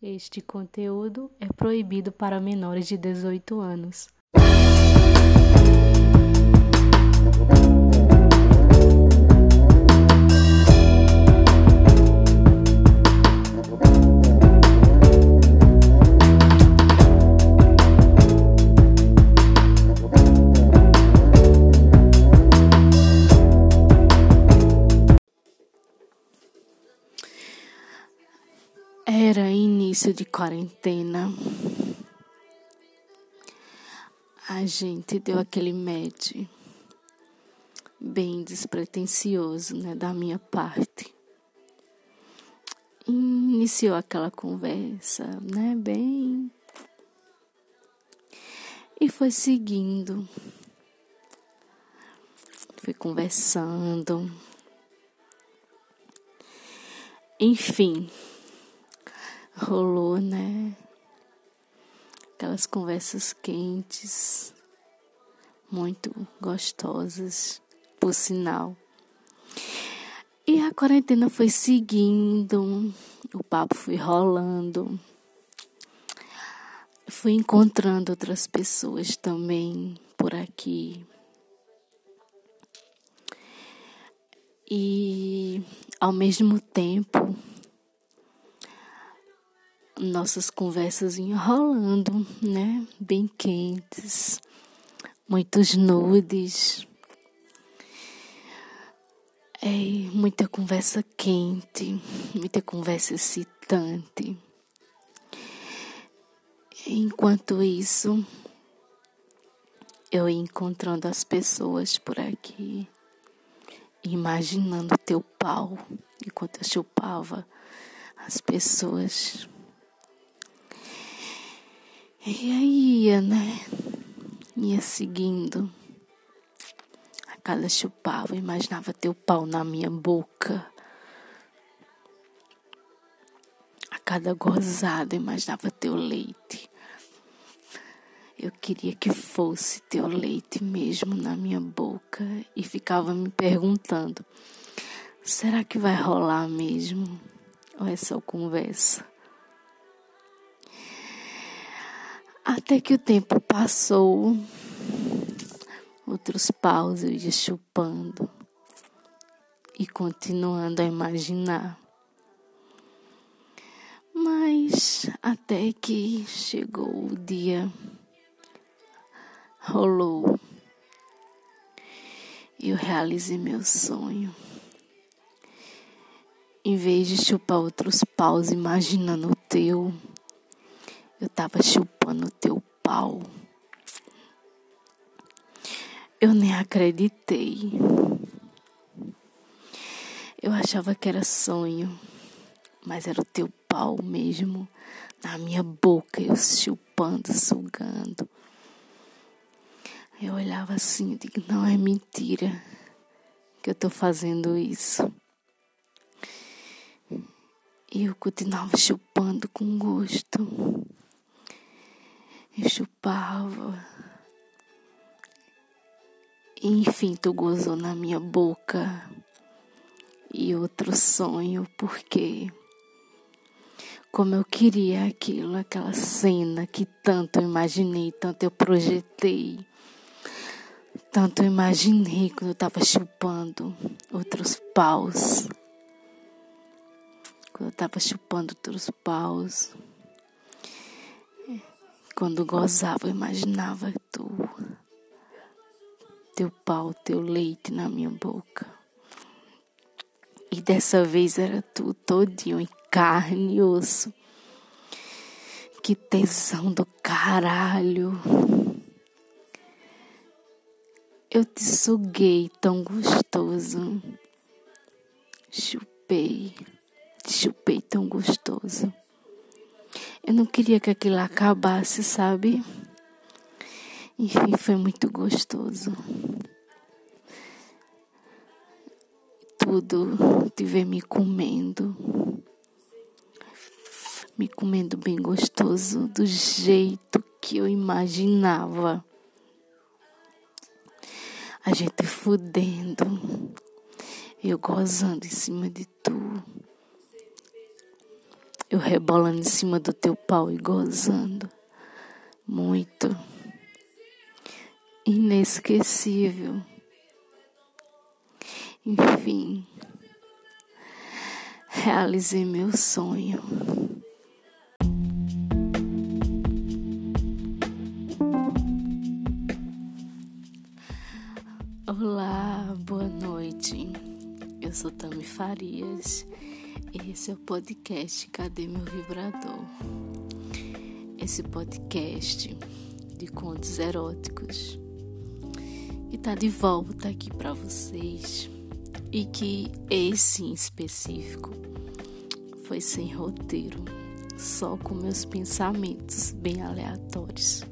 Este conteúdo é proibido para menores de 18 anos. Era início de quarentena. A gente deu aquele match bem despretensioso, né, da minha parte. Iniciou aquela conversa, né, bem e foi seguindo. Foi conversando. Enfim, rolou, né? Aquelas conversas quentes, muito gostosas, por sinal. E a quarentena foi seguindo, o papo foi rolando. Fui encontrando outras pessoas também por aqui. E ao mesmo tempo nossas conversas enrolando, né? Bem quentes, muitos nudes. É, muita conversa quente, muita conversa excitante. Enquanto isso, eu ia encontrando as pessoas por aqui, imaginando teu pau enquanto eu chupava as pessoas. E aí ia, né? Ia seguindo. A cada chupava, imaginava teu pau na minha boca. A cada gozada, imaginava teu leite. Eu queria que fosse teu leite mesmo na minha boca e ficava me perguntando: será que vai rolar mesmo? Ou é só conversa? Até que o tempo passou, outros paus eu ia chupando e continuando a imaginar. Mas até que chegou o dia, rolou, e eu realizei meu sonho. Em vez de chupar outros paus imaginando o teu, eu tava chupando teu pau. Eu nem acreditei. Eu achava que era sonho, mas era o teu pau mesmo na minha boca, eu chupando, sugando. Eu olhava assim e digo, não é mentira que eu tô fazendo isso. E eu continuava chupando com gosto e chupava. Enfim, tu gozou na minha boca. E outro sonho, porque como eu queria aquilo, aquela cena que tanto imaginei, tanto eu projetei, tanto imaginei quando eu estava chupando outros paus, quando eu estava chupando outros paus. Quando gozava, eu imaginava tu, teu pau, teu leite na minha boca. E dessa vez era tu todinho em carne e osso. Que tesão do caralho. Eu te suguei tão gostoso. Chupei, chupei tão gostoso. Eu não queria que aquilo acabasse, sabe? Enfim, foi muito gostoso. Tudo te ver me comendo. Me comendo bem gostoso, do jeito que eu imaginava. A gente fudendo. Eu gozando em cima de tu Eu rebolando em cima do teu pau e gozando. Muito. Inesquecível. Enfim. Realizei meu sonho. Olá, boa noite. Eu sou Tami Farias esse é o podcast Cadê Meu Vibrador? Esse podcast de contos eróticos que tá de volta aqui para vocês e que esse em específico foi sem roteiro, só com meus pensamentos bem aleatórios.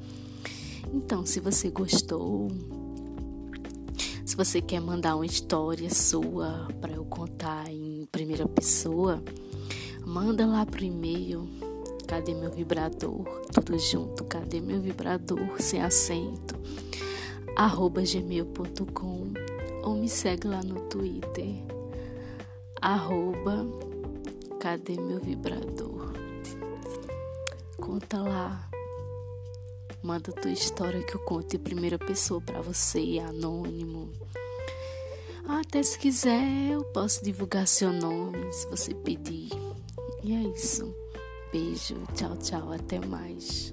Então, se você gostou, se você quer mandar uma história sua para eu contar em primeira pessoa, manda lá pro e-mail Cadê meu vibrador? Tudo junto, cadê meu vibrador? Sem acento. arroba gmail.com ou me segue lá no Twitter. Arroba cadê meu vibrador? Conta lá. Manda tua história que eu conto em primeira pessoa para você, anônimo. Até se quiser, eu posso divulgar seu nome se você pedir. E é isso. Beijo, tchau, tchau, até mais.